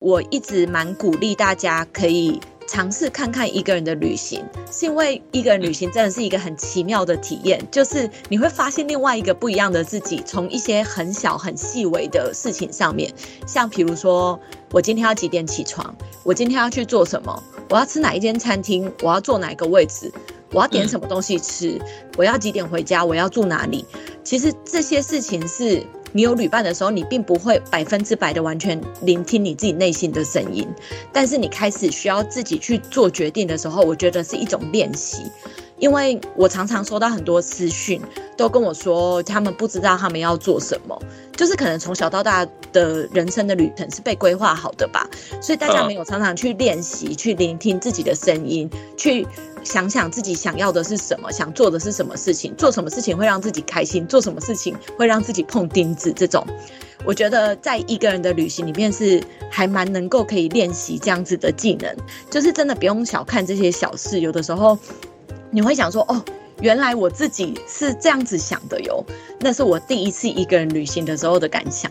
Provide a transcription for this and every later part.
我一直蛮鼓励大家可以尝试看看一个人的旅行，是因为一个人旅行真的是一个很奇妙的体验，就是你会发现另外一个不一样的自己，从一些很小很细微的事情上面，像比如说我今天要几点起床，我今天要去做什么，我要吃哪一间餐厅，我要坐哪个位置，我要点什么东西吃，我要几点回家，我要住哪里，其实这些事情是。你有旅伴的时候，你并不会百分之百的完全聆听你自己内心的声音，但是你开始需要自己去做决定的时候，我觉得是一种练习。因为我常常收到很多私讯，都跟我说他们不知道他们要做什么，就是可能从小到大的人生的旅程是被规划好的吧，所以大家没有常常去练习，去聆听自己的声音，去想想自己想要的是什么，想做的是什么事情，做什么事情会让自己开心，做什么事情会让自己碰钉子，这种，我觉得在一个人的旅行里面是还蛮能够可以练习这样子的技能，就是真的不用小看这些小事，有的时候。你会想说哦，原来我自己是这样子想的哟。那是我第一次一个人旅行的时候的感想。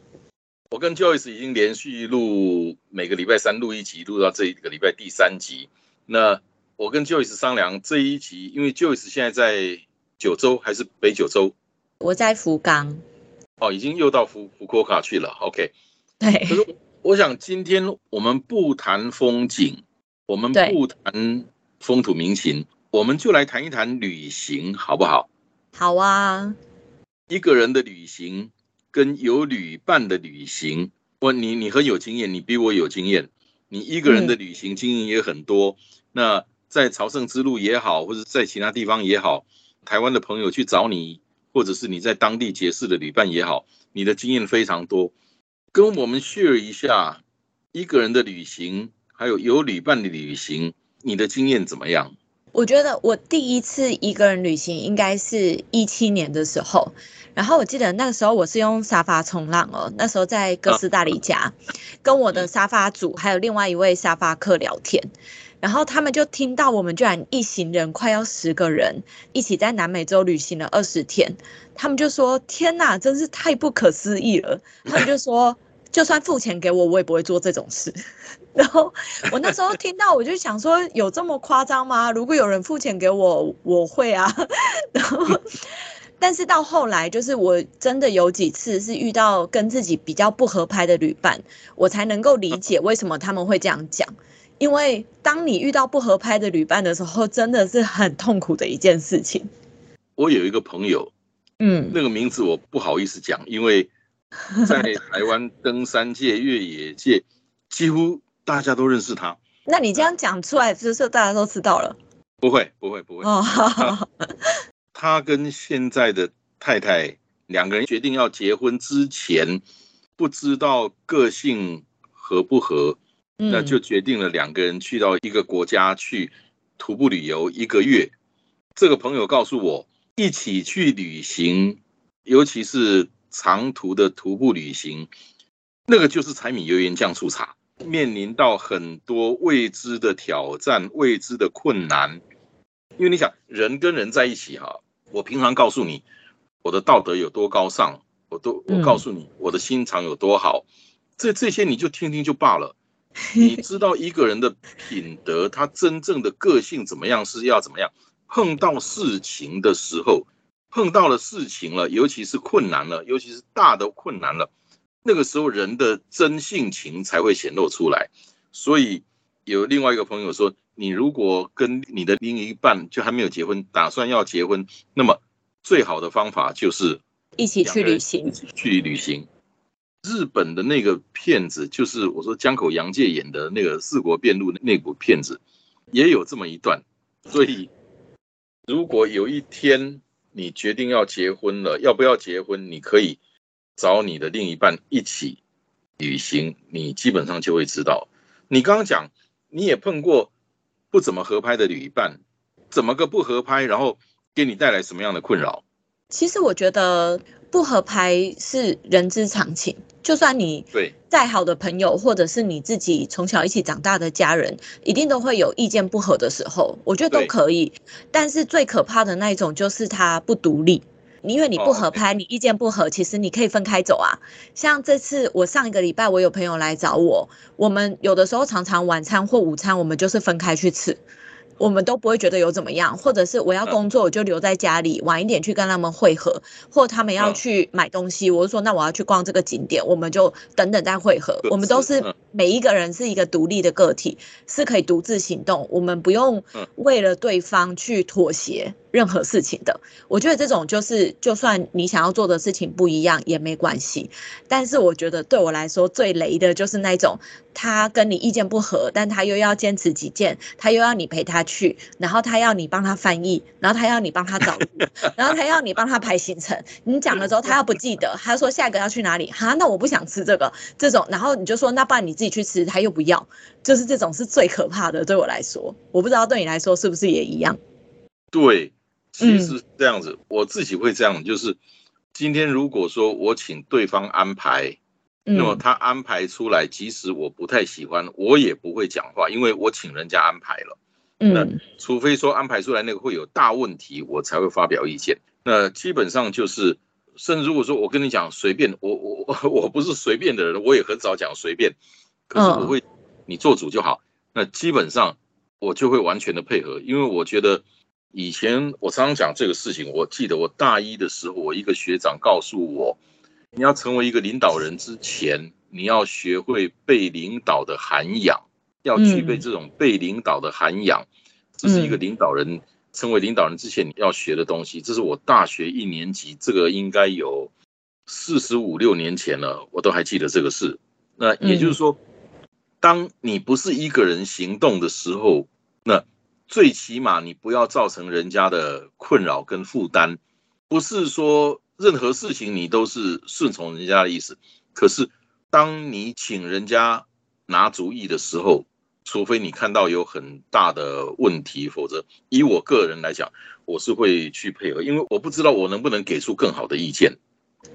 我跟 Joyce 已经连续录每个礼拜三录一集，录到这一个礼拜第三集。那我跟 Joyce 商量这一集，因为 Joyce 现在在。九州还是北九州？我在福冈。哦，已经又到福福库卡去了。OK。对。可是我想今天我们不谈风景，我们不谈风土民情，我们就来谈一谈旅行，好不好？好啊。一个人的旅行跟有旅伴的旅行，我你你很有经验，你比我有经验。你一个人的旅行经验也很多。那在朝圣之路也好，或者在其他地方也好。台湾的朋友去找你，或者是你在当地结识的旅伴也好，你的经验非常多，跟我们 share 一下一个人的旅行，还有有旅伴的旅行，你的经验怎么样？我觉得我第一次一个人旅行应该是一七年的时候，然后我记得那个时候我是用沙发冲浪哦，那时候在哥斯达黎加，跟我的沙发组还有另外一位沙发客聊天。然后他们就听到我们居然一行人快要十个人一起在南美洲旅行了二十天，他们就说：“天哪，真是太不可思议了！”他们就说：“就算付钱给我，我也不会做这种事。”然后我那时候听到，我就想说：“有这么夸张吗？如果有人付钱给我，我会啊。”然后，但是到后来，就是我真的有几次是遇到跟自己比较不合拍的旅伴，我才能够理解为什么他们会这样讲。因为当你遇到不合拍的旅伴的时候，真的是很痛苦的一件事情。我有一个朋友，嗯，那个名字我不好意思讲，因为在台湾登山界、越野界，几乎大家都认识他。那你这样讲出来，就是大家都知道了？不会，不会，不会。哦，他跟现在的太太两个人决定要结婚之前，不知道个性合不合。那就决定了两个人去到一个国家去徒步旅游一个月。这个朋友告诉我，一起去旅行，尤其是长途的徒步旅行，那个就是柴米油盐酱醋茶，面临到很多未知的挑战、未知的困难。因为你想，人跟人在一起哈，我平常告诉你我的道德有多高尚，我都我告诉你我的心肠有多好，这这些你就听听就罢了。你知道一个人的品德，他真正的个性怎么样是要怎么样？碰到事情的时候，碰到了事情了，尤其是困难了，尤其是大的困难了，那个时候人的真性情才会显露出来。所以有另外一个朋友说，你如果跟你的另一半就还没有结婚，打算要结婚，那么最好的方法就是一起去旅行，去旅行。日本的那个片子，就是我说江口洋介演的那个《四国遍路》那部片子，也有这么一段。所以，如果有一天你决定要结婚了，要不要结婚？你可以找你的另一半一起旅行，你基本上就会知道。你刚刚讲，你也碰过不怎么合拍的旅伴，怎么个不合拍？然后给你带来什么样的困扰？其实我觉得不合拍是人之常情，就算你对再好的朋友，或者是你自己从小一起长大的家人，一定都会有意见不合的时候，我觉得都可以。但是最可怕的那一种就是他不独立。因为你不合拍，你意见不合，其实你可以分开走啊。像这次我上一个礼拜，我有朋友来找我，我们有的时候常常晚餐或午餐，我们就是分开去吃。我们都不会觉得有怎么样，或者是我要工作，我就留在家里，晚一点去跟他们会合，或他们要去买东西，我就说那我要去逛这个景点，我们就等等再会合。我们都是每一个人是一个独立的个体，是可以独自行动，我们不用为了对方去妥协任何事情的。我觉得这种就是，就算你想要做的事情不一样也没关系。但是我觉得对我来说最雷的就是那种。他跟你意见不合，但他又要坚持己见，他又要你陪他去，然后他要你帮他翻译，然后他要你帮他找路，然后他要你帮他排行程。你讲了之后，他要不记得，他说下一个要去哪里？哈，那我不想吃这个，这种，然后你就说那不然你自己去吃，他又不要，就是这种是最可怕的。对我来说，我不知道对你来说是不是也一样？对，其实这样子，我自己会这样，就是今天如果说我请对方安排。那么他安排出来，即使我不太喜欢，我也不会讲话，因为我请人家安排了。那除非说安排出来那个会有大问题，我才会发表意见。那基本上就是，甚至如果说我跟你讲随便，我我 我不是随便的人，我也很少讲随便。可是我会，你做主就好。那基本上我就会完全的配合，因为我觉得以前我常常讲这个事情，我记得我大一的时候，我一个学长告诉我。你要成为一个领导人之前，你要学会被领导的涵养，要具备这种被领导的涵养，这是一个领导人成为领导人之前你要学的东西。这是我大学一年级，这个应该有四十五六年前了，我都还记得这个事。那也就是说，当你不是一个人行动的时候，那最起码你不要造成人家的困扰跟负担，不是说。任何事情你都是顺从人家的意思，可是当你请人家拿主意的时候，除非你看到有很大的问题，否则以我个人来讲，我是会去配合，因为我不知道我能不能给出更好的意见。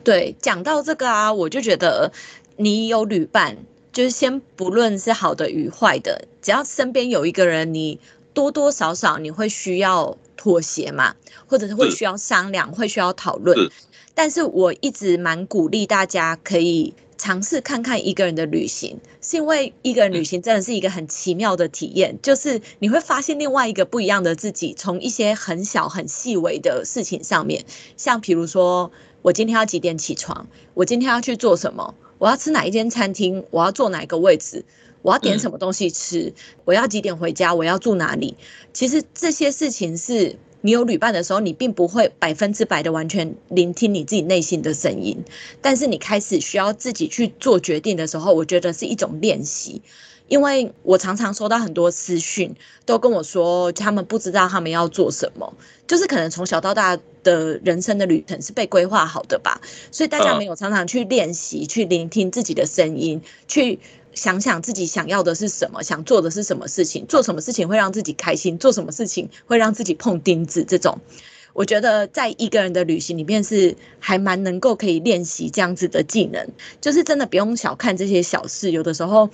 对，讲到这个啊，我就觉得你有旅伴，就是先不论是好的与坏的，只要身边有一个人，你多多少少你会需要妥协嘛，或者是会需要商量，会需要讨论。但是我一直蛮鼓励大家可以尝试看看一个人的旅行，是因为一个人旅行真的是一个很奇妙的体验，就是你会发现另外一个不一样的自己，从一些很小很细微的事情上面，像比如说我今天要几点起床，我今天要去做什么，我要吃哪一间餐厅，我要坐哪一个位置，我要点什么东西吃，我要几点回家，我要住哪里，其实这些事情是。你有旅伴的时候，你并不会百分之百的完全聆听你自己内心的声音，但是你开始需要自己去做决定的时候，我觉得是一种练习。因为我常常收到很多私讯，都跟我说他们不知道他们要做什么，就是可能从小到大的人生的旅程是被规划好的吧，所以大家没有常常去练习，去聆听自己的声音，去。想想自己想要的是什么，想做的是什么事情，做什么事情会让自己开心，做什么事情会让自己碰钉子。这种，我觉得在一个人的旅行里面是还蛮能够可以练习这样子的技能，就是真的不用小看这些小事。有的时候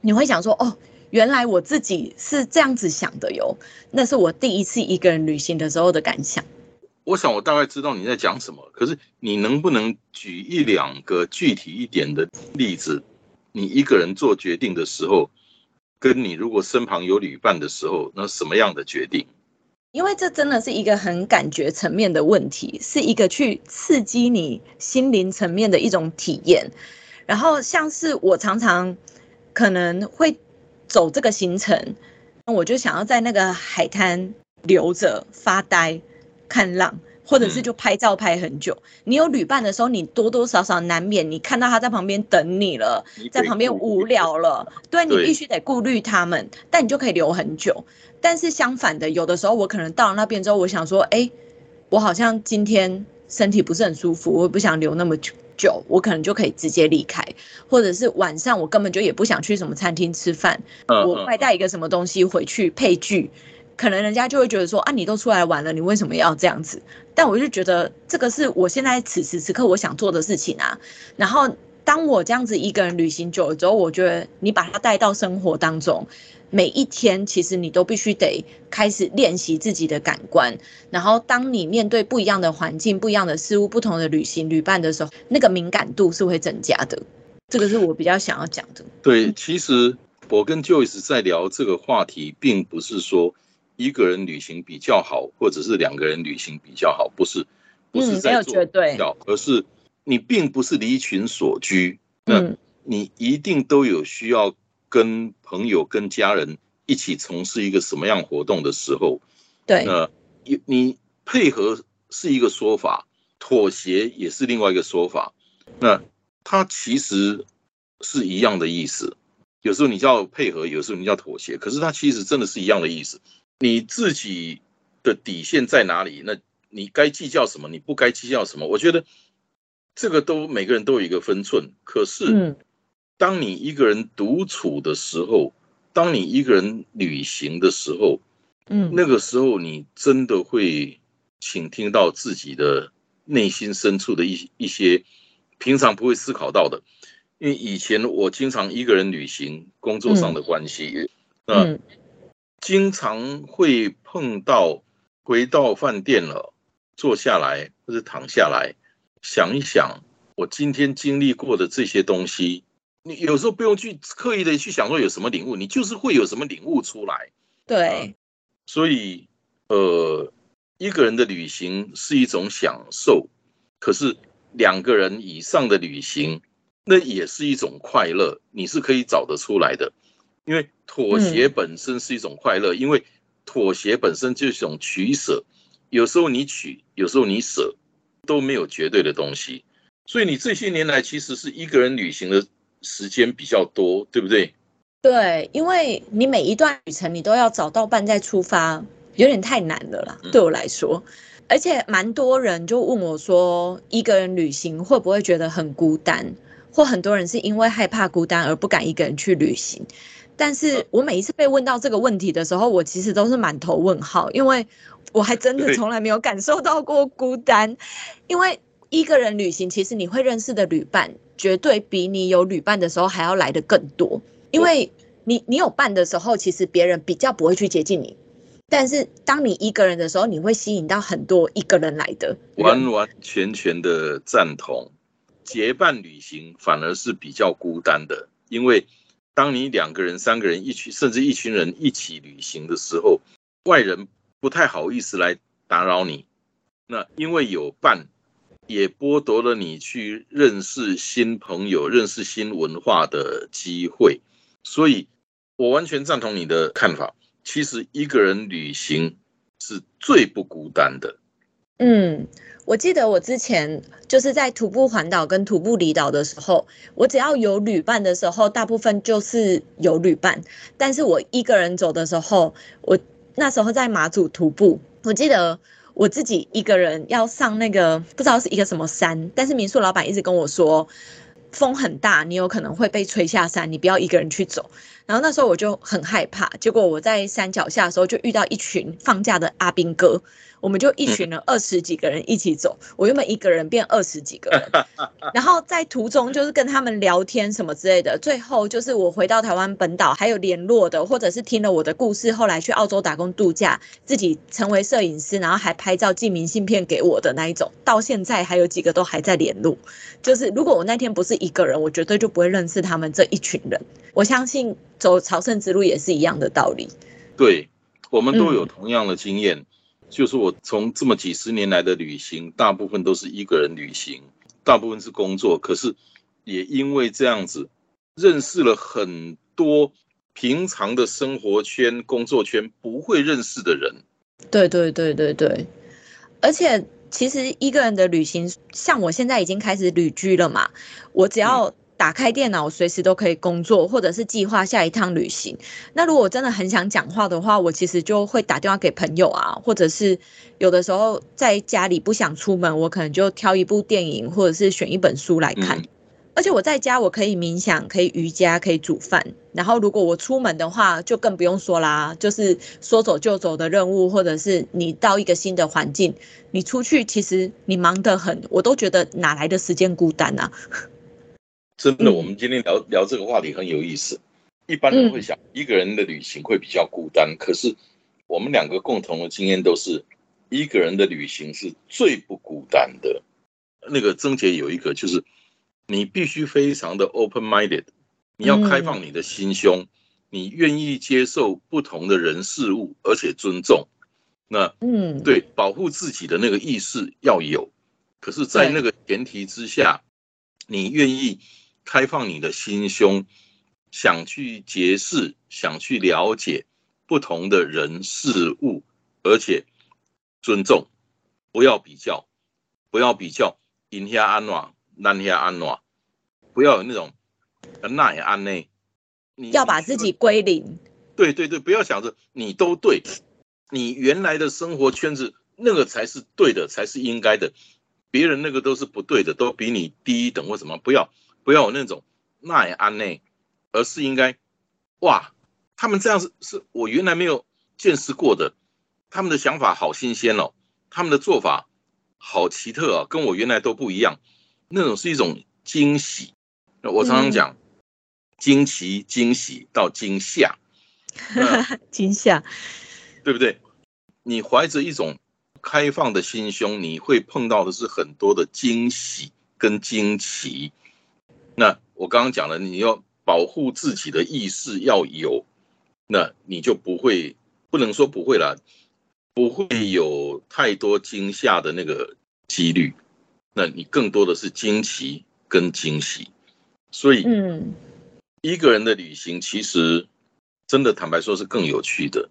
你会想说，哦，原来我自己是这样子想的哟。那是我第一次一个人旅行的时候的感想。我想我大概知道你在讲什么，可是你能不能举一两个具体一点的例子？你一个人做决定的时候，跟你如果身旁有旅伴的时候，那什么样的决定？因为这真的是一个很感觉层面的问题，是一个去刺激你心灵层面的一种体验。然后像是我常常可能会走这个行程，我就想要在那个海滩留着发呆、看浪。或者是就拍照拍很久。你有旅伴的时候，你多多少少难免你看到他在旁边等你了，在旁边无聊了，对你必须得顾虑他们，但你就可以留很久。但是相反的，有的时候我可能到了那边之后，我想说，哎，我好像今天身体不是很舒服，我不想留那么久。久，我可能就可以直接离开，或者是晚上我根本就也不想去什么餐厅吃饭，我外带一个什么东西回去配剧，可能人家就会觉得说啊，你都出来玩了，你为什么要这样子？但我就觉得这个是我现在此时此刻我想做的事情啊。然后当我这样子一个人旅行久了之后，我觉得你把它带到生活当中。每一天，其实你都必须得开始练习自己的感官，然后当你面对不一样的环境、不一样的事物、不同的旅行旅伴的时候，那个敏感度是会增加的。这个是我比较想要讲的。对，其实我跟 Joyce 在聊这个话题，并不是说一个人旅行比较好，或者是两个人旅行比较好，不是，不是在做比较，而是你并不是离群所居，那你一定都有需要。跟朋友、跟家人一起从事一个什么样活动的时候，对，那你你配合是一个说法，妥协也是另外一个说法。那它其实是一样的意思。有时候你叫配合，有时候你叫妥协，可是它其实真的是一样的意思。你自己的底线在哪里？那你该计较什么？你不该计较什么？我觉得这个都每个人都有一个分寸。可是。当你一个人独处的时候，当你一个人旅行的时候，嗯，那个时候你真的会倾听到自己的内心深处的一一些平常不会思考到的。因为以前我经常一个人旅行，工作上的关系，嗯，经常会碰到回到饭店了，坐下来或者躺下来，想一想我今天经历过的这些东西。你有时候不用去刻意的去想说有什么领悟，你就是会有什么领悟出来。对，所以呃，一个人的旅行是一种享受，可是两个人以上的旅行，那也是一种快乐，你是可以找得出来的。因为妥协本身是一种快乐，因为妥协本身就是一种取舍，有时候你取，有时候你舍，都没有绝对的东西。所以你这些年来其实是一个人旅行的。时间比较多，对不对？对，因为你每一段旅程你都要找到伴再出发，有点太难了啦，对我来说。而且蛮多人就问我说，一个人旅行会不会觉得很孤单？或很多人是因为害怕孤单而不敢一个人去旅行。但是我每一次被问到这个问题的时候，我其实都是满头问号，因为我还真的从来没有感受到过孤单。因为一个人旅行，其实你会认识的旅伴。绝对比你有旅伴的时候还要来的更多，因为你你有伴的时候，其实别人比较不会去接近你，但是当你一个人的时候，你会吸引到很多一个人来的。完完全全的赞同，结伴旅行反而是比较孤单的，因为当你两个人、三个人一起，甚至一群人一起旅行的时候，外人不太好意思来打扰你，那因为有伴。也剥夺了你去认识新朋友、认识新文化的机会，所以我完全赞同你的看法。其实一个人旅行是最不孤单的。嗯，我记得我之前就是在徒步环岛跟徒步离岛的时候，我只要有旅伴的时候，大部分就是有旅伴。但是我一个人走的时候，我那时候在马祖徒步，我记得。我自己一个人要上那个不知道是一个什么山，但是民宿老板一直跟我说，风很大，你有可能会被吹下山，你不要一个人去走。然后那时候我就很害怕，结果我在山脚下的时候就遇到一群放假的阿兵哥。我们就一群人二十几个人一起走，我原本一个人变二十几个人，然后在途中就是跟他们聊天什么之类的。最后就是我回到台湾本岛还有联络的，或者是听了我的故事，后来去澳洲打工度假，自己成为摄影师，然后还拍照寄明信片给我的那一种，到现在还有几个都还在联络。就是如果我那天不是一个人，我绝对就不会认识他们这一群人。我相信走朝圣之路也是一样的道理。对，我们都有同样的经验。就是我从这么几十年来的旅行，大部分都是一个人旅行，大部分是工作。可是也因为这样子，认识了很多平常的生活圈、工作圈不会认识的人。对对对对对，而且。其实一个人的旅行，像我现在已经开始旅居了嘛，我只要打开电脑，随时都可以工作，或者是计划下一趟旅行。那如果真的很想讲话的话，我其实就会打电话给朋友啊，或者是有的时候在家里不想出门，我可能就挑一部电影，或者是选一本书来看。而且我在家，我可以冥想，可以瑜伽，可以煮饭。然后如果我出门的话，就更不用说啦，就是说走就走的任务，或者是你到一个新的环境，你出去其实你忙得很，我都觉得哪来的时间孤单啊？真的，我们今天聊聊这个话题很有意思。一般人会想，一个人的旅行会比较孤单，可是我们两个共同的经验都是，一个人的旅行是最不孤单的。那个曾杰有一个就是。你必须非常的 open-minded，你要开放你的心胸，你愿意接受不同的人事物，而且尊重。那嗯，对，保护自己的那个意识要有，可是，在那个前提之下，你愿意开放你的心胸，想去结识，想去了解不同的人事物，而且尊重，不要比较，不要比较，赢下安暖。那下安暖，不要有那种那也安内，你要把自己归零。对对对，不要想着你都对，你原来的生活圈子那个才是对的，才是应该的，别人那个都是不对的，都比你低一等或什么。不要不要有那种那也安内，而是应该哇，他们这样是是我原来没有见识过的，他们的想法好新鲜哦，他们的做法好奇特啊，跟我原来都不一样。那种是一种惊喜，我常常讲惊奇、惊喜到惊吓，惊吓，对不对？你怀着一种开放的心胸，你会碰到的是很多的惊喜跟惊奇。那我刚刚讲了，你要保护自己的意识要有，那你就不会，不能说不会了，不会有太多惊吓的那个几率。那你更多的是惊奇跟惊喜，所以，嗯，一个人的旅行其实真的坦白说是更有趣的。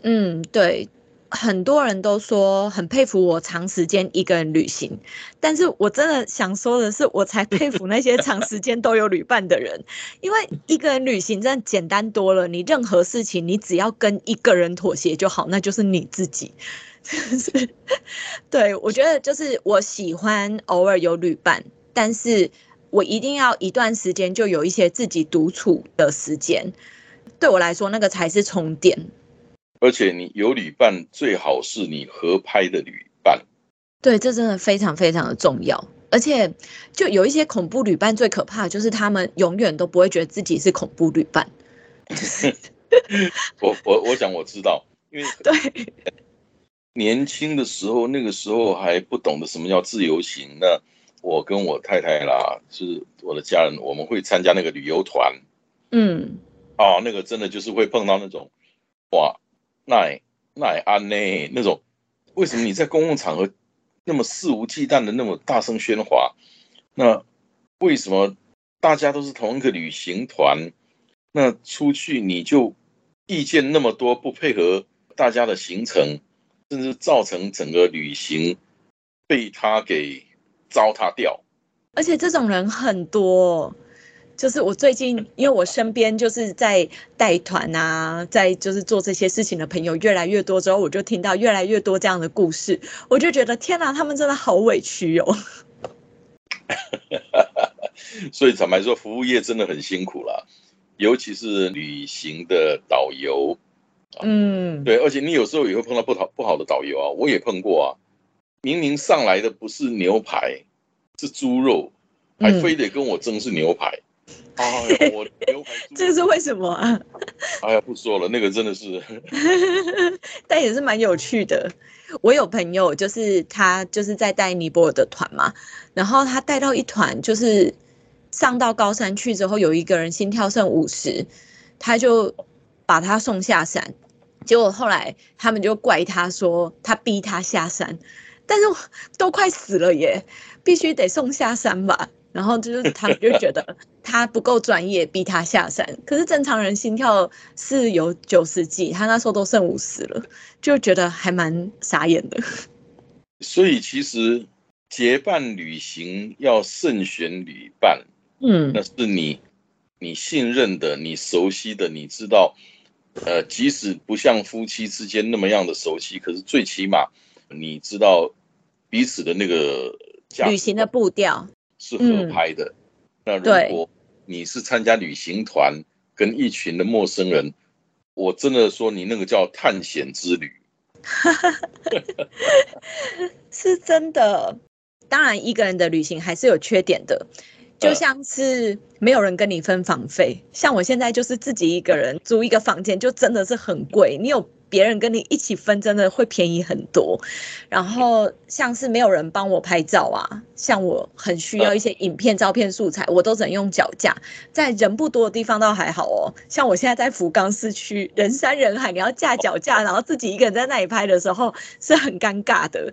嗯，对，很多人都说很佩服我长时间一个人旅行，但是我真的想说的是，我才 佩服那些长时间都有旅伴的人，因为一个人旅行真的简单多了，你任何事情你只要跟一个人妥协就好，那就是你自己。是，对我觉得就是我喜欢偶尔有旅伴，但是我一定要一段时间就有一些自己独处的时间，对我来说那个才是充电。而且你有旅伴，最好是你合拍的旅伴。对，这真的非常非常的重要。而且就有一些恐怖旅伴，最可怕的就是他们永远都不会觉得自己是恐怖旅伴。我我我想我知道，因为 对。年轻的时候，那个时候还不懂得什么叫自由行。那我跟我太太啦，是我的家人，我们会参加那个旅游团。嗯，哦，那个真的就是会碰到那种，哇，奈奈安呢那种，为什么你在公共场合那么肆无忌惮的那么大声喧哗？那为什么大家都是同一个旅行团？那出去你就意见那么多，不配合大家的行程？甚至造成整个旅行被他给糟蹋掉，而且这种人很多。就是我最近，因为我身边就是在带团啊，在就是做这些事情的朋友越来越多之后，我就听到越来越多这样的故事，我就觉得天哪，他们真的好委屈哦。所以坦白说，服务业真的很辛苦啦，尤其是旅行的导游。嗯，对，而且你有时候也会碰到不好不好的导游啊，我也碰过啊。明明上来的不是牛排，是猪肉，还非得跟我争是牛排。哎呀，我这是为什么啊？哎呀，不说了，那个真的是，但也是蛮有趣的。我有朋友，就是他就是在带尼泊尔的团嘛，然后他带到一团，就是上到高山去之后，有一个人心跳剩五十，他就把他送下山。结果后来他们就怪他说他逼他下山，但是都快死了耶，必须得送下山吧。然后就是他们就觉得他不够专业，逼他下山。可是正常人心跳是有九十几，他那时候都剩五十了，就觉得还蛮傻眼的。所以其实结伴旅行要慎选旅伴，嗯，那是你你信任的、你熟悉的，你知道，呃，即使不像夫妻之间那么样的熟悉，可是最起码你知道彼此的那个旅行的步调是合拍的。那如果你是参加旅行团，跟一群的陌生人，我真的说你那个叫探险之旅。是真的，当然一个人的旅行还是有缺点的，就像是没有人跟你分房费，像我现在就是自己一个人租一个房间，就真的是很贵。你有。别人跟你一起分，真的会便宜很多。然后像是没有人帮我拍照啊，像我很需要一些影片、照片素材，我都只能用脚架。在人不多的地方倒还好哦，像我现在在福冈市区，人山人海，你要架脚架，然后自己一个人在那里拍的时候是很尴尬的。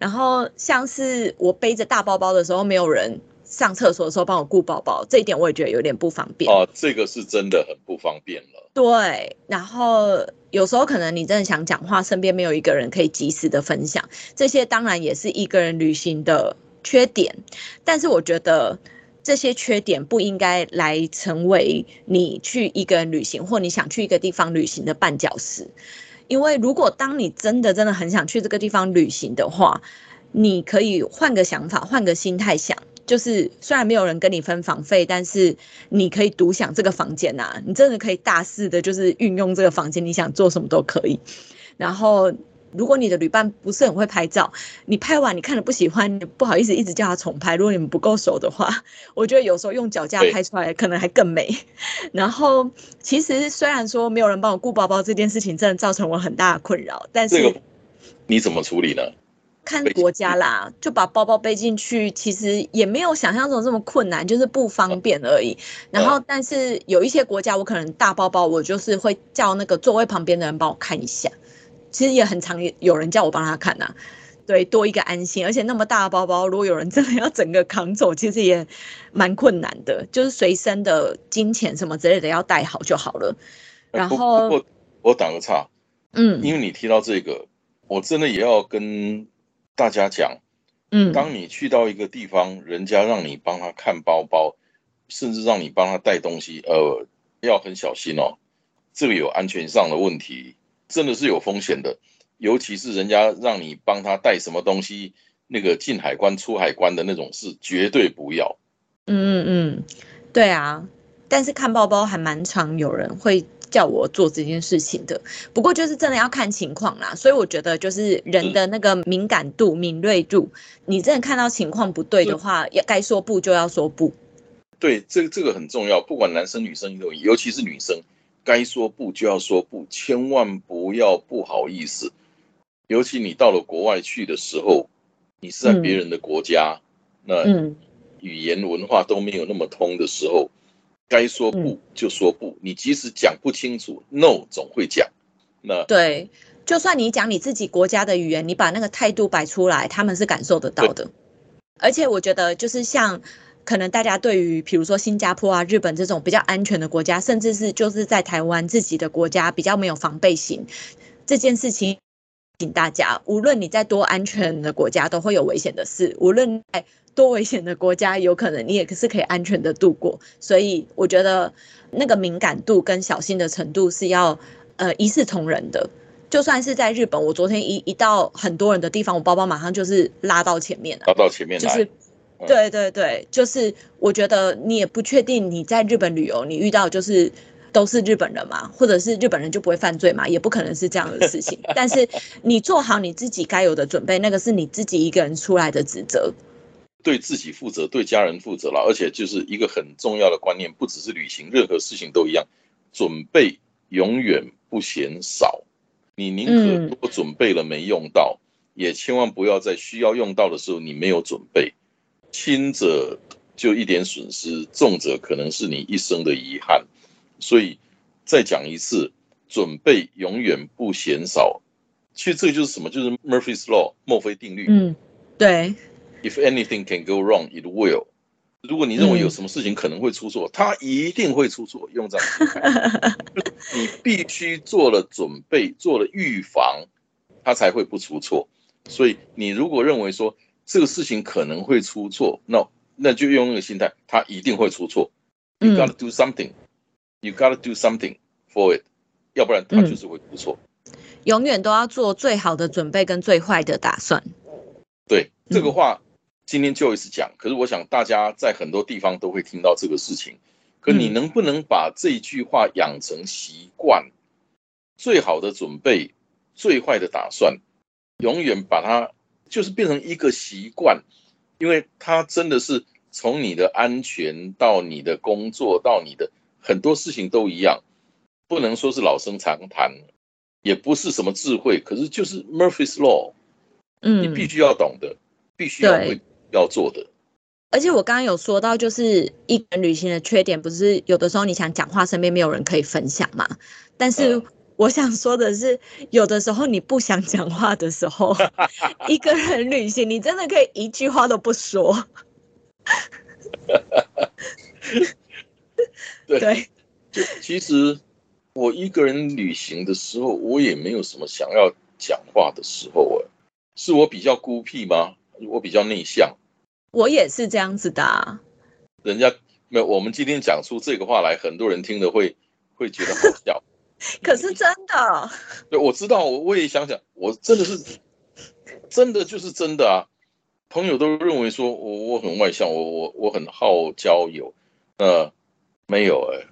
然后像是我背着大包包的时候，没有人。上厕所的时候帮我顾宝宝，这一点我也觉得有点不方便哦。这个是真的很不方便了。对，然后有时候可能你真的想讲话，身边没有一个人可以及时的分享，这些当然也是一个人旅行的缺点。但是我觉得这些缺点不应该来成为你去一个人旅行或你想去一个地方旅行的绊脚石。因为如果当你真的真的很想去这个地方旅行的话，你可以换个想法，换个心态想。就是虽然没有人跟你分房费，但是你可以独享这个房间呐。你真的可以大肆的，就是运用这个房间，你想做什么都可以。然后，如果你的旅伴不是很会拍照，你拍完你看了不喜欢，你不好意思一直叫他重拍。如果你们不够熟的话，我觉得有时候用脚架拍出来可能还更美。然后，其实虽然说没有人帮我顾包包这件事情，真的造成我很大的困扰，但是你怎么处理呢？看国家啦，就把包包背进去，其实也没有想象中这么困难，就是不方便而已。然后，但是有一些国家，我可能大包包，我就是会叫那个座位旁边的人帮我看一下。其实也很常有人叫我帮他看呐，对，多一个安心。而且那么大的包包，如果有人真的要整个扛走，其实也蛮困难的。就是随身的金钱什么之类的要带好就好了。然后，我我打个岔，嗯，因为你提到这个，我真的也要跟。大家讲，嗯，当你去到一个地方，人家让你帮他看包包，甚至让你帮他带东西，呃，要很小心哦。这个有安全上的问题，真的是有风险的。尤其是人家让你帮他带什么东西，那个进海关、出海关的那种事，绝对不要。嗯嗯嗯，对啊。但是看包包还蛮常有人会。叫我做这件事情的，不过就是真的要看情况啦，所以我觉得就是人的那个敏感度、敏锐度，你真的看到情况不对的话，要该说不就要说不。对，这个这个很重要，不管男生女生都尤其是女生，该说不就要说不，千万不要不好意思。尤其你到了国外去的时候，你是在别人的国家，那语言文化都没有那么通的时候。该说不就说不，你即使讲不清楚，no 总会讲。那对，就算你讲你自己国家的语言，你把那个态度摆出来，他们是感受得到的。而且我觉得，就是像可能大家对于比如说新加坡啊、日本这种比较安全的国家，甚至是就是在台湾自己的国家比较没有防备心这件事情，请大家，无论你在多安全的国家，都会有危险的事。无论在多危险的国家，有可能你也是可以安全的度过，所以我觉得那个敏感度跟小心的程度是要呃一视同仁的。就算是在日本，我昨天一一到很多人的地方，我包包马上就是拉到前面了，拉到前面就是，对对对，就是我觉得你也不确定你在日本旅游，你遇到就是都是日本人嘛，或者是日本人就不会犯罪嘛，也不可能是这样的事情。但是你做好你自己该有的准备，那个是你自己一个人出来的职责。对自己负责，对家人负责了，而且就是一个很重要的观念，不只是旅行，任何事情都一样，准备永远不嫌少。你宁可多准备了没用到，也千万不要在需要用到的时候你没有准备，轻者就一点损失，重者可能是你一生的遗憾。所以再讲一次，准备永远不嫌少。其实这个就是什么？就是 Murphy's Law 墨菲定律。嗯，对。If anything can go wrong, it will。如果你认为有什么事情可能会出错，它一定会出错。用这样，你必须做了准备，做了预防，它才会不出错。所以你如果认为说这个事情可能会出错，那那就用那个心态，它一定会出错。You gotta do something. You gotta do something for it. 要不然它就是会出错。永远都要做最好的准备跟最坏的打算。对这个话，今天就一次讲。可是我想大家在很多地方都会听到这个事情。可你能不能把这句话养成习惯？最好的准备，最坏的打算，永远把它就是变成一个习惯，因为它真的是从你的安全到你的工作到你的很多事情都一样，不能说是老生常谈。也不是什么智慧，可是就是 Murphy's Law，嗯，你必须要懂的，必须要会要做的。而且我刚刚有说到，就是一个人旅行的缺点，不是有的时候你想讲话，身边没有人可以分享嘛。但是我想说的是，有的时候你不想讲话的时候，一个人旅行，你真的可以一句话都不说。对，就其实。我一个人旅行的时候，我也没有什么想要讲话的时候哎，是我比较孤僻吗？我比较内向，我也是这样子的。人家没有，我们今天讲出这个话来，很多人听了会会觉得好笑。可是真的，对，我知道，我我也想想，我真的是真的就是真的啊。朋友都认为说我我很外向，我我我很好交友，呃，没有哎。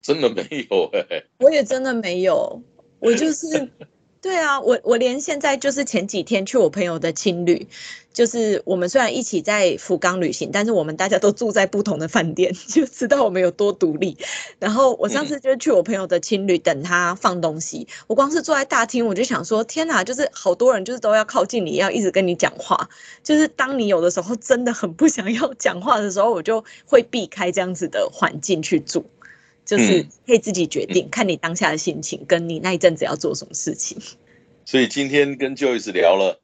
真的没有哎，我也真的没有，我就是，对啊，我我连现在就是前几天去我朋友的青旅，就是我们虽然一起在福冈旅行，但是我们大家都住在不同的饭店，就知道我们有多独立。然后我上次就去我朋友的青旅等他放东西，我光是坐在大厅，我就想说，天哪，就是好多人就是都要靠近你，要一直跟你讲话。就是当你有的时候真的很不想要讲话的时候，我就会避开这样子的环境去住。就是可以自己决定，看你当下的心情，跟你那一阵子要做什么事情。所以今天跟 Joyce 聊了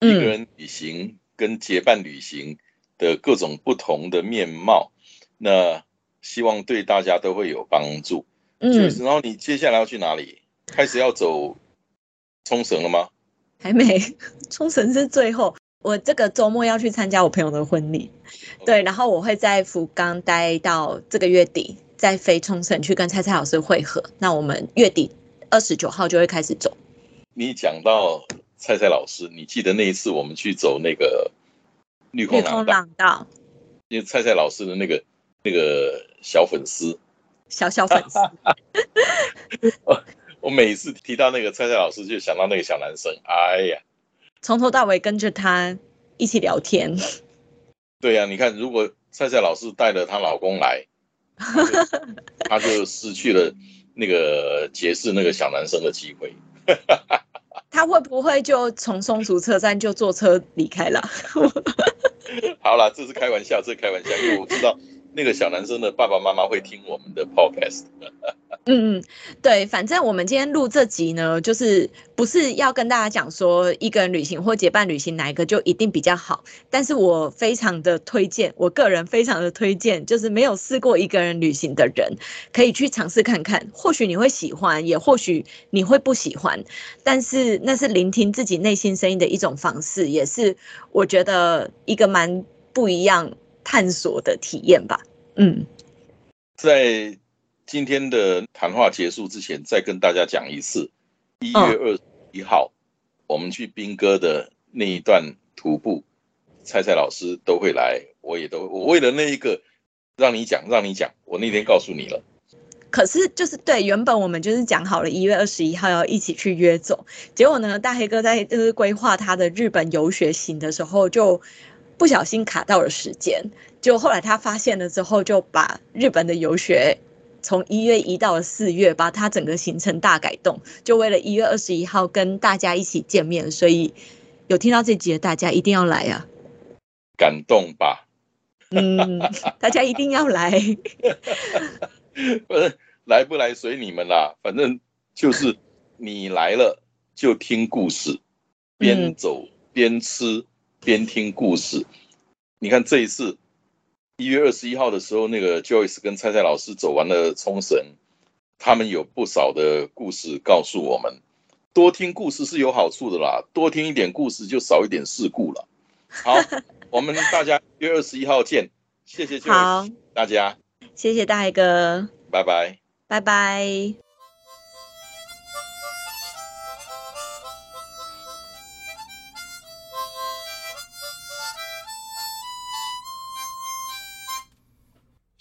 一个人旅行跟结伴旅行的各种不同的面貌，那希望对大家都会有帮助。嗯，然后你接下来要去哪里？开始要走冲绳了吗？还没，冲绳是最后。我这个周末要去参加我朋友的婚礼，对，然后我会在福冈待到这个月底。在飞冲绳去跟蔡蔡老师会合，那我们月底二十九号就会开始走。你讲到蔡蔡老师，你记得那一次我们去走那个绿空廊道，因为蔡蔡老师的那个那个小粉丝，小小粉丝。我每次提到那个蔡蔡老师，就想到那个小男生。哎呀，从头到尾跟着他一起聊天。对呀，你看，如果蔡蔡老师带着她老公来。他就失去了那个结识那个小男生的机会。他会不会就从松竹车站就坐车离开了？好了，这是开玩笑，这是开玩笑，因为我知道那个小男生的爸爸妈妈会听我们的 podcast。嗯嗯，对，反正我们今天录这集呢，就是不是要跟大家讲说一个人旅行或结伴旅行哪一个就一定比较好，但是我非常的推荐，我个人非常的推荐，就是没有试过一个人旅行的人可以去尝试看看，或许你会喜欢，也或许你会不喜欢，但是那是聆听自己内心声音的一种方式，也是我觉得一个蛮不一样探索的体验吧。嗯，在。今天的谈话结束之前，再跟大家讲一次，一月二十一号，我们去兵哥的那一段徒步，蔡蔡老师都会来，我也都，我为了那一个让你讲，让你讲，我那天告诉你了。可是就是对，原本我们就是讲好了，一月二十一号要一起去约走，结果呢，大黑哥在就是规划他的日本游学行的时候，就不小心卡到了时间，就后来他发现了之后，就把日本的游学。从一月一到了四月，把他整个行程大改动，就为了一月二十一号跟大家一起见面，所以有听到这集的大家一定要来啊！感动吧？嗯，大家一定要来。不是来不来随你们啦，反正就是你来了就听故事，边走边吃边听故事。你看这一次。一月二十一号的时候，那个 Joyce 跟蔡蔡老师走完了冲绳，他们有不少的故事告诉我们，多听故事是有好处的啦，多听一点故事就少一点事故了。好，我们大家一月二十一号见，谢谢大家，谢谢大海哥，拜拜，拜拜。